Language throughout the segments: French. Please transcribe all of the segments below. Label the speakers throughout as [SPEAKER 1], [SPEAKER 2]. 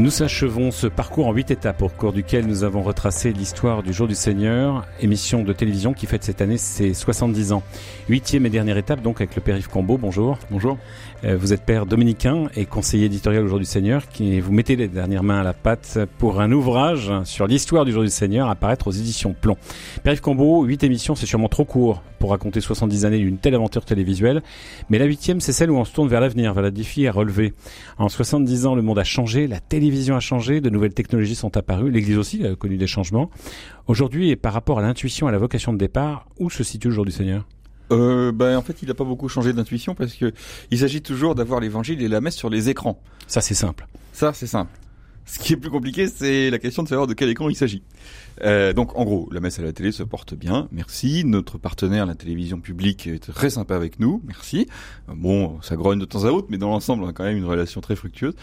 [SPEAKER 1] Nous achevons ce parcours en huit étapes au cours duquel nous avons retracé l'histoire du jour du Seigneur, émission de télévision qui fête cette année ses 70 ans. Huitième et dernière étape donc avec le père Yves Combeau. Bonjour.
[SPEAKER 2] Bonjour.
[SPEAKER 1] Euh, vous êtes père dominicain et conseiller éditorial au jour du Seigneur qui vous mettez les dernières mains à la pâte pour un ouvrage sur l'histoire du jour du Seigneur à paraître aux éditions Plomb. Père Yves Combeau, huit émissions c'est sûrement trop court pour raconter 70 années d'une telle aventure télévisuelle, mais la huitième c'est celle où on se tourne vers l'avenir, vers la défi à relever. En 70 ans le monde a changé, la télévision a changé, de nouvelles technologies sont apparues, l'Église aussi a connu des changements. Aujourd'hui et par rapport à l'intuition et à la vocation de départ, où se situe le jour du Seigneur?
[SPEAKER 2] Euh, ben, en fait, il n'a pas beaucoup changé d'intuition parce que il s'agit toujours d'avoir l'évangile et la messe sur les écrans.
[SPEAKER 1] Ça, c'est simple.
[SPEAKER 2] Ça, c'est simple. Ce qui est plus compliqué, c'est la question de savoir de quel écran il s'agit. Euh, donc, en gros, la messe à la télé se porte bien, merci. Notre partenaire, la télévision publique, est très sympa avec nous, merci. Bon, ça grogne de temps à autre, mais dans l'ensemble, on a quand même une relation très fructueuse.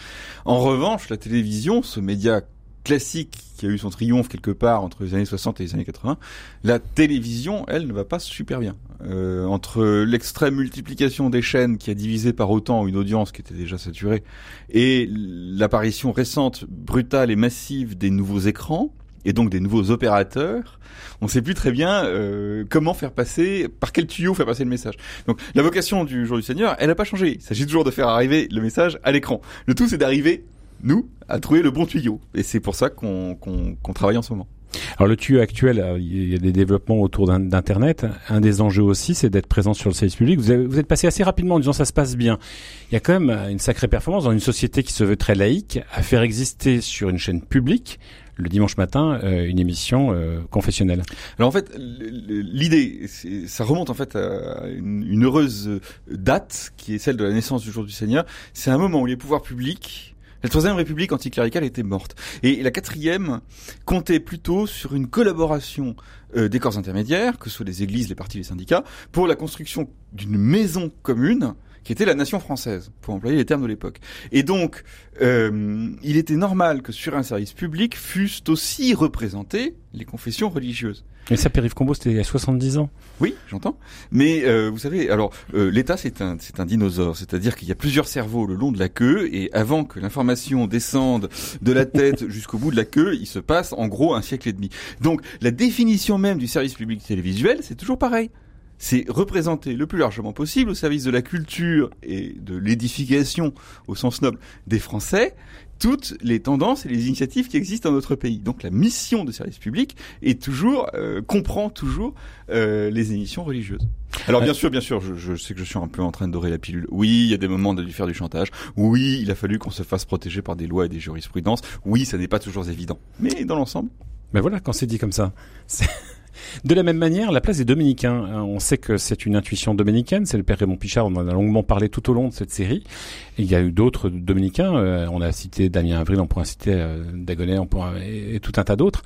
[SPEAKER 2] En revanche, la télévision, ce média classique qui a eu son triomphe quelque part entre les années 60 et les années 80, la télévision, elle, ne va pas super bien. Euh, entre l'extrême multiplication des chaînes qui a divisé par autant une audience qui était déjà saturée et l'apparition récente, brutale et massive des nouveaux écrans, et donc des nouveaux opérateurs, on ne sait plus très bien euh, comment faire passer, par quel tuyau faire passer le message. Donc la vocation du jour du Seigneur, elle n'a pas changé. Il s'agit toujours de faire arriver le message à l'écran. Le tout, c'est d'arriver nous, à trouver le bon tuyau. Et c'est pour ça qu'on travaille en ce moment.
[SPEAKER 1] Alors le tuyau actuel, euh, il y a des développements autour d'Internet. Un des enjeux aussi, c'est d'être présent sur le service public. Vous, vous, êtes passé assez rapidement en disant ça se passe bien. Il y a quand même une sacrée performance dans une société qui se veut très laïque à faire exister sur une chaîne publique le dimanche matin euh, une émission euh, confessionnelle.
[SPEAKER 2] Alors en fait, l'idée, ça remonte en fait à une, une, heureuse date qui est celle de la naissance du jour du Seigneur. C'est un moment où les pouvoirs publics la troisième république anticléricale était morte. Et la quatrième comptait plutôt sur une collaboration euh, des corps intermédiaires, que ce soit les églises, les partis, les syndicats, pour la construction d'une maison commune qui était la nation française, pour employer les termes de l'époque. Et donc, euh, il était normal que sur un service public fussent aussi représentées les confessions religieuses.
[SPEAKER 1] Mais ça, Périph Combo, c'était il y a 70 ans.
[SPEAKER 2] Oui, j'entends. Mais euh, vous savez, alors euh, l'État, c'est un, c'est un dinosaure, c'est-à-dire qu'il y a plusieurs cerveaux le long de la queue, et avant que l'information descende de la tête jusqu'au bout de la queue, il se passe en gros un siècle et demi. Donc, la définition même du service public télévisuel, c'est toujours pareil c'est représenter le plus largement possible au service de la culture et de l'édification au sens noble des Français toutes les tendances et les initiatives qui existent dans notre pays. Donc la mission de service public est toujours euh, comprend toujours euh, les émissions religieuses. Alors bien sûr, bien sûr, je, je, sais que je suis un peu en train de dorer la pilule. Oui, il y a des moments de lui faire du chantage. Oui, il a fallu qu'on se fasse protéger par des lois et des jurisprudences. Oui, ça n'est pas toujours évident. Mais dans l'ensemble.
[SPEAKER 1] Mais voilà, quand c'est dit comme ça. De la même manière, la place des dominicains. Hein, on sait que c'est une intuition dominicaine. C'est le père Raymond Pichard. On en a longuement parlé tout au long de cette série. il y a eu d'autres dominicains. Euh, on a cité Damien Avril, on pourrait citer euh, Dagonet, on pourrait, et, tout un tas d'autres.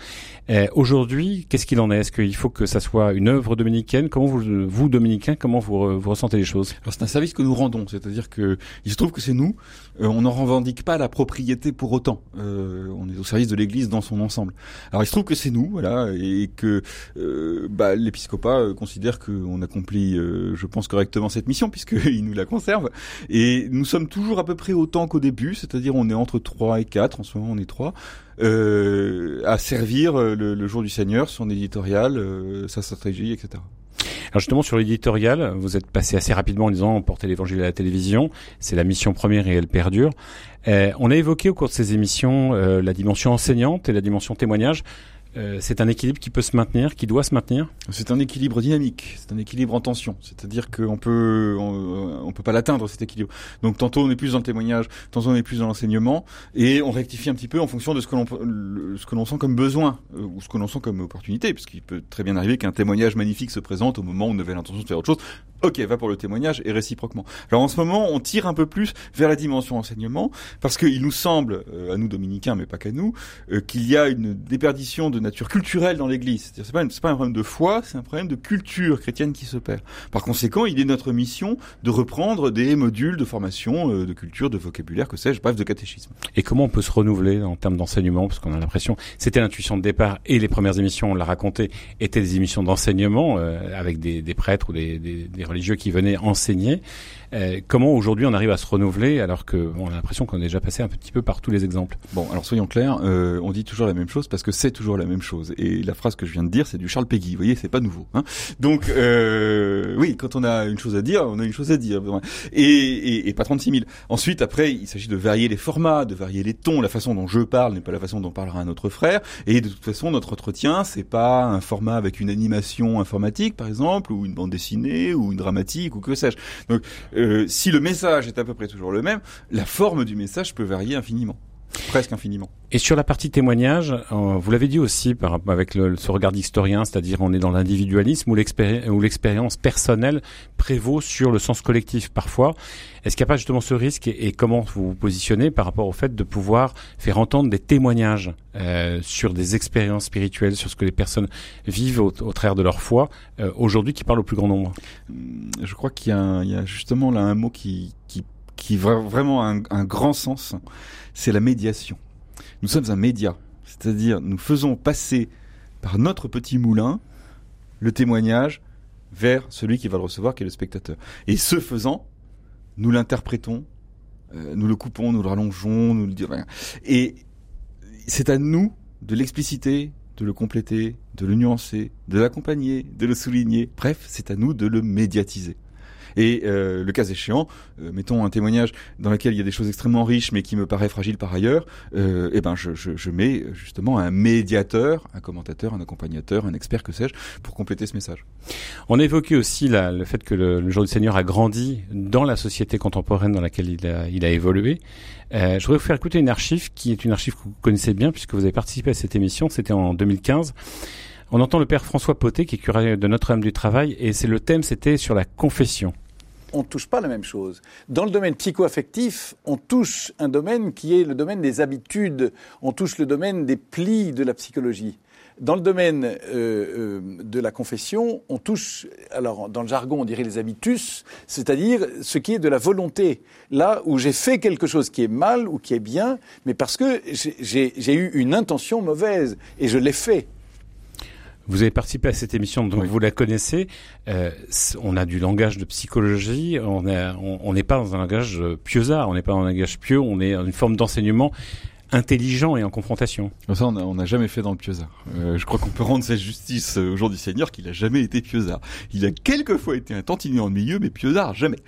[SPEAKER 1] Euh, aujourd'hui, qu'est-ce qu'il en est? Est-ce qu'il faut que ça soit une œuvre dominicaine? Comment vous, vous dominicains, comment vous, ressentez les choses?
[SPEAKER 2] C'est un service que nous rendons. C'est-à-dire que il se trouve que c'est nous. on n'en revendique pas la propriété pour autant. on est au service de l'Église dans son ensemble. Alors il se trouve que c'est nous, voilà, et que euh, bah, l'épiscopat euh, considère qu'on accomplit, euh, je pense, correctement cette mission puisqu'il nous la conserve. Et nous sommes toujours à peu près autant qu'au début, c'est-à-dire on est entre 3 et 4, en ce moment on est 3, à servir le, jour du Seigneur, son éditorial, sa stratégie, etc.
[SPEAKER 1] Alors justement sur l'éditorial, vous êtes passé assez rapidement en disant porter l'évangile à la télévision, c'est la mission première et elle perdure. on a évoqué au cours de ces émissions la dimension enseignante et la dimension témoignage. Euh, c'est un équilibre qui peut se maintenir, qui doit se maintenir
[SPEAKER 2] C'est un équilibre dynamique, c'est un équilibre en tension. C'est-à-dire qu'on peut, on, on, peut pas l'atteindre cet équilibre. Donc tantôt on est plus dans le témoignage, tantôt on est plus dans l'enseignement, et on rectifie un petit peu en fonction de ce que l'on, sent comme besoin euh, ou ce que l'on sent comme opportunité, parce qu'il peut très bien arriver qu'un témoignage magnifique se présente au moment où on avait l'intention de faire autre chose. Ok, va pour le témoignage et réciproquement. Alors en ce moment, on tire un peu plus vers la dimension enseignement, parce qu'il nous semble, euh, à nous dominicains, mais pas qu'à nous, qu'il y a une déperdition de nature culturelle dans l'Église. C'est pas, pas un problème de foi, c'est un problème de culture chrétienne qui se perd. Par conséquent, il est notre mission de reprendre des modules de formation, euh, de culture, de vocabulaire, que sais-je, bref, de catéchisme.
[SPEAKER 1] Et comment on peut se renouveler en termes d'enseignement? Parce qu'on a l'impression, c'était l'intuition de départ, et les premières émissions, on l'a raconté, étaient des émissions d'enseignement euh, avec des, des, prêtres ou des, des, des, religieux qui venaient enseigner. Euh, comment aujourd'hui on arrive à se renouveler alors qu'on a l'impression qu'on est déjà passé un petit peu par tous les exemples?
[SPEAKER 2] Bon, alors soyons clairs, euh, on dit toujours la même chose parce que c'est toujours la même chose. Et la phrase que je viens de dire, c'est du Charles Peggy. Vous voyez, c'est pas nouveau. Hein Donc, euh, oui, quand on a une chose à dire, on a une chose à dire. Et, pas 36 000. Ensuite, après, il s'agit de varier les formats, de varier les tons. La façon dont je parle n'est pas la façon dont parlera un autre frère. Et de toute façon, notre entretien, c'est pas un format avec une animation informatique, par exemple, ou une bande dessinée, ou une dramatique, ou que sais-je. Donc, euh, si le message est à peu près toujours le même, la forme du message peut varier infiniment. Presque infiniment.
[SPEAKER 1] Et sur la partie témoignage, euh, vous l'avez dit aussi par, avec le, ce regard d'historien, c'est-à-dire on est dans l'individualisme où l'expérience personnelle prévaut sur le sens collectif parfois. Est-ce qu'il n'y a pas justement ce risque et, et, comment vous vous positionnez par rapport au fait de pouvoir faire entendre des témoignages euh, sur des expériences spirituelles, sur ce que les personnes vivent au, au travers de leur foi, euh, aujourd'hui qui parlent au plus grand nombre?
[SPEAKER 2] Je crois qu'il y, y, a justement là un mot qui, qui qui vraiment un, un grand sens, c'est la médiation. Nous sommes un média, c'est-à-dire nous faisons passer par notre petit moulin le témoignage vers celui qui va le recevoir, qui est le spectateur. Et ce faisant, nous l'interprétons, euh, nous le coupons, nous le rallongeons, nous le disons. Et c'est à nous de l'expliciter, de le compléter, de le nuancer, de l'accompagner, de le souligner. Bref, c'est à nous de le médiatiser. Et euh, le cas échéant, euh, mettons un témoignage dans lequel il y a des choses extrêmement riches mais qui me paraît fragile par ailleurs, euh, eh ben je, je, je, mets justement un médiateur, un commentateur, un accompagnateur, un expert, que sais-je, pour compléter ce message.
[SPEAKER 1] On a évoqué aussi la, le fait que le, le jour du Seigneur a grandi dans la société contemporaine dans laquelle il a, il a évolué. Euh, je voudrais vous faire écouter une archive qui est une archive que vous connaissez bien puisque vous avez participé à cette émission, c'était en 2015. On entend le père François Poté, qui est curé de Notre-Dame du Travail, et c'est le thème, c'était sur la confession
[SPEAKER 3] on ne touche pas la même chose. Dans le domaine psychoaffectif, on touche un domaine qui est le domaine des habitudes, on touche le domaine des plis de la psychologie. Dans le domaine euh, euh, de la confession, on touche, alors dans le jargon on dirait les habitus, c'est-à-dire ce qui est de la volonté. Là où j'ai fait quelque chose qui est mal ou qui est bien, mais parce que j'ai eu une intention mauvaise et je l'ai fait.
[SPEAKER 1] Vous avez participé à cette émission, donc oui. vous la connaissez. Euh, on a du langage de psychologie. On n'est on, pas dans un langage pieusard. On n'est pas dans un langage pieux. On est dans une forme d'enseignement intelligent et en confrontation.
[SPEAKER 2] Ça, on n'a jamais fait dans le pieusard. Euh, je crois qu'on peut rendre cette justice au jour du Seigneur qu'il a jamais été pieusard. Il a quelquefois été un tantinet ennuyeux, mais pieusard, jamais.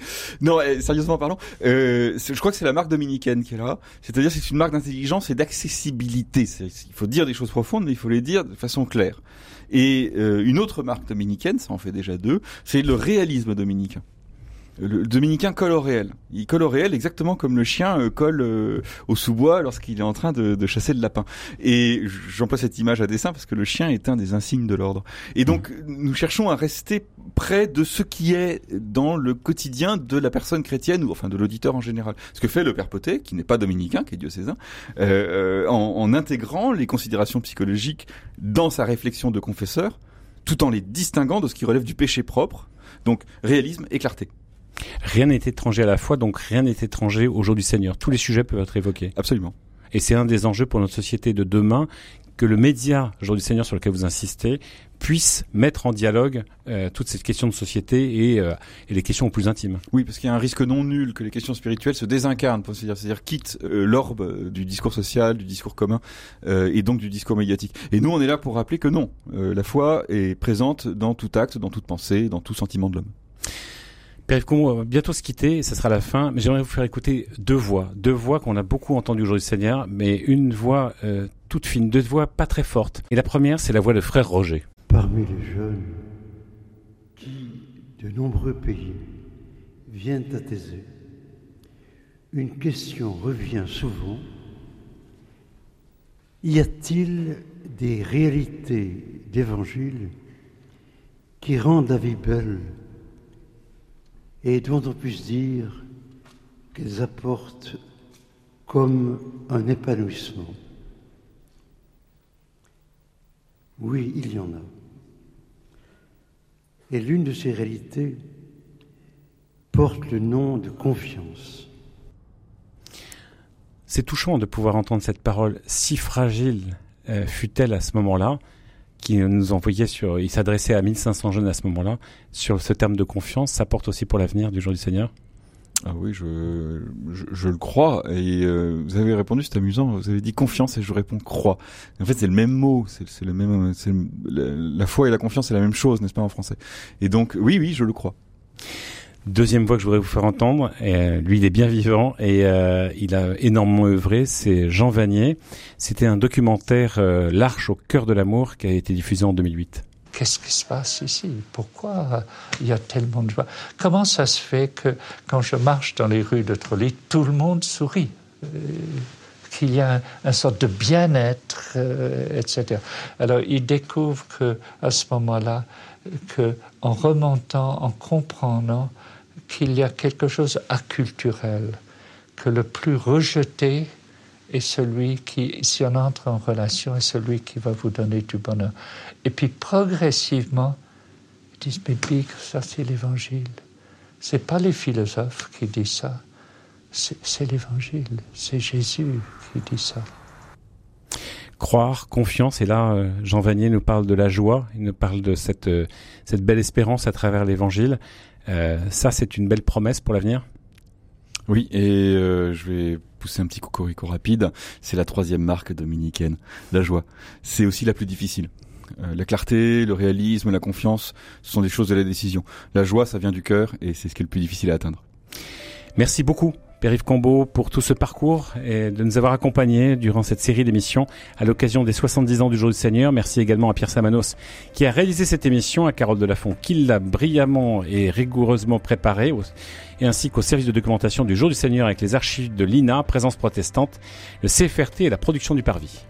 [SPEAKER 2] Non, eh, sérieusement parlant, euh, je crois que c'est la marque dominicaine qui est là. C'est-à-dire c'est une marque d'intelligence et d'accessibilité. Il faut dire des choses profondes, mais il faut les dire de façon claire. Et euh, une autre marque dominicaine, ça en fait déjà deux, c'est le réalisme dominicain. Le dominicain colle au réel. Il colle au réel exactement comme le chien euh, colle euh, au sous-bois lorsqu'il est en train de, de chasser le lapin. Et j'emploie cette image à dessin parce que le chien est un des insignes de l'ordre. Et donc nous cherchons à rester près de ce qui est dans le quotidien de la personne chrétienne ou enfin de l'auditeur en général. Ce que fait le père Potet, qui n'est pas dominicain, qui est diocésain, euh, en, en intégrant les considérations psychologiques dans sa réflexion de confesseur, tout en les distinguant de ce qui relève du péché propre. Donc réalisme et clarté.
[SPEAKER 1] Rien n'est étranger à la fois, donc rien n'est étranger au jour du Seigneur. Tous les sujets peuvent être évoqués.
[SPEAKER 2] Absolument.
[SPEAKER 1] Et c'est un des enjeux pour notre société de demain, que le média jour du Seigneur sur lequel vous insistez puisse mettre en dialogue euh, toutes ces questions de société et, euh, et les questions plus intimes.
[SPEAKER 2] Oui, parce qu'il y a un risque non nul que les questions spirituelles se désincarnent, c'est-à-dire, c'est-à-dire quittent euh, l'orbe du discours social, du discours commun euh, et donc du discours médiatique. Et nous, on est là pour rappeler que non, euh, la foi est présente dans tout acte, dans toute pensée, dans tout sentiment de l'homme.
[SPEAKER 1] Père on va bientôt se quitter, ce sera la fin, mais j'aimerais vous faire écouter deux voix, deux voix qu'on a beaucoup entendues aujourd'hui Seigneur, mais une voix euh, toute fine, deux voix pas très fortes. Et la première, c'est la voix de frère Roger.
[SPEAKER 4] Parmi les jeunes qui, de nombreux pays, viennent à Thésée, une question revient souvent. Y a-t-il des réalités d'évangile qui rendent la vie belle et dont on puisse dire qu'elles apportent comme un épanouissement. Oui, il y en a. Et l'une de ces réalités porte le nom de confiance.
[SPEAKER 1] C'est touchant de pouvoir entendre cette parole si fragile euh, fut-elle à ce moment-là, qui nous envoyait sur, il s'adressait à 1500 jeunes à ce moment-là, sur ce terme de confiance, ça porte aussi pour l'avenir du jour du Seigneur?
[SPEAKER 2] Ah oui, je, je, le crois. Et euh, vous avez répondu, c'est amusant. Vous avez dit confiance et je réponds croix. En fait, c'est le même mot. C'est le même. la foi et la confiance, c'est la même chose, n'est-ce pas en français? Et donc, oui, oui, je le crois.
[SPEAKER 1] Deuxième voix que je voudrais vous faire entendre, euh, lui il est bien vivant et euh, il a énormément œuvré, c'est Jean Vanier. C'était un documentaire euh, L'Arche au cœur de l'amour qui a été diffusé en 2008.
[SPEAKER 5] Qu'est-ce qui se passe ici? Pourquoi euh, il y a tellement de joie? Comment ça se fait que quand je marche dans les rues de Trolly, tout le monde sourit? Qu'il y a un, un sorte de bien-être, etc. Alors il découvre que à ce moment-là, que en remontant, en comprenant qu'il y a quelque chose acculturel, que le plus rejeté est celui qui, si on entre en relation, est celui qui va vous donner du bonheur. Et puis progressivement, ils disent, mais Big, ça c'est l'évangile. C'est pas les philosophes qui disent ça, c'est l'évangile, c'est Jésus qui dit ça.
[SPEAKER 1] Croire, confiance, et là euh, Jean Vanier nous parle de la joie, il nous parle de cette, euh, cette belle espérance à travers l'évangile. Euh, ça c'est une belle promesse pour l'avenir?
[SPEAKER 2] Oui, et euh, je vais pousser un petit cocorico rapide. C'est la troisième marque dominicaine, la joie. C'est aussi la plus difficile. Euh, la clarté, le réalisme, la confiance, ce sont des choses de la décision. La joie, ça vient du cœur et c'est ce qui est le plus difficile à atteindre.
[SPEAKER 1] Merci beaucoup, Pierre-Yves Combeau, pour tout ce parcours et de nous avoir accompagnés durant cette série d'émissions à l'occasion des 70 ans du Jour du Seigneur. Merci également à Pierre Samanos qui a réalisé cette émission, à Carole Delafont qui l'a brillamment et rigoureusement préparée, et ainsi qu'au service de documentation du Jour du Seigneur avec les archives de l'INA, Présence protestante, le CFRT et la production du Parvis.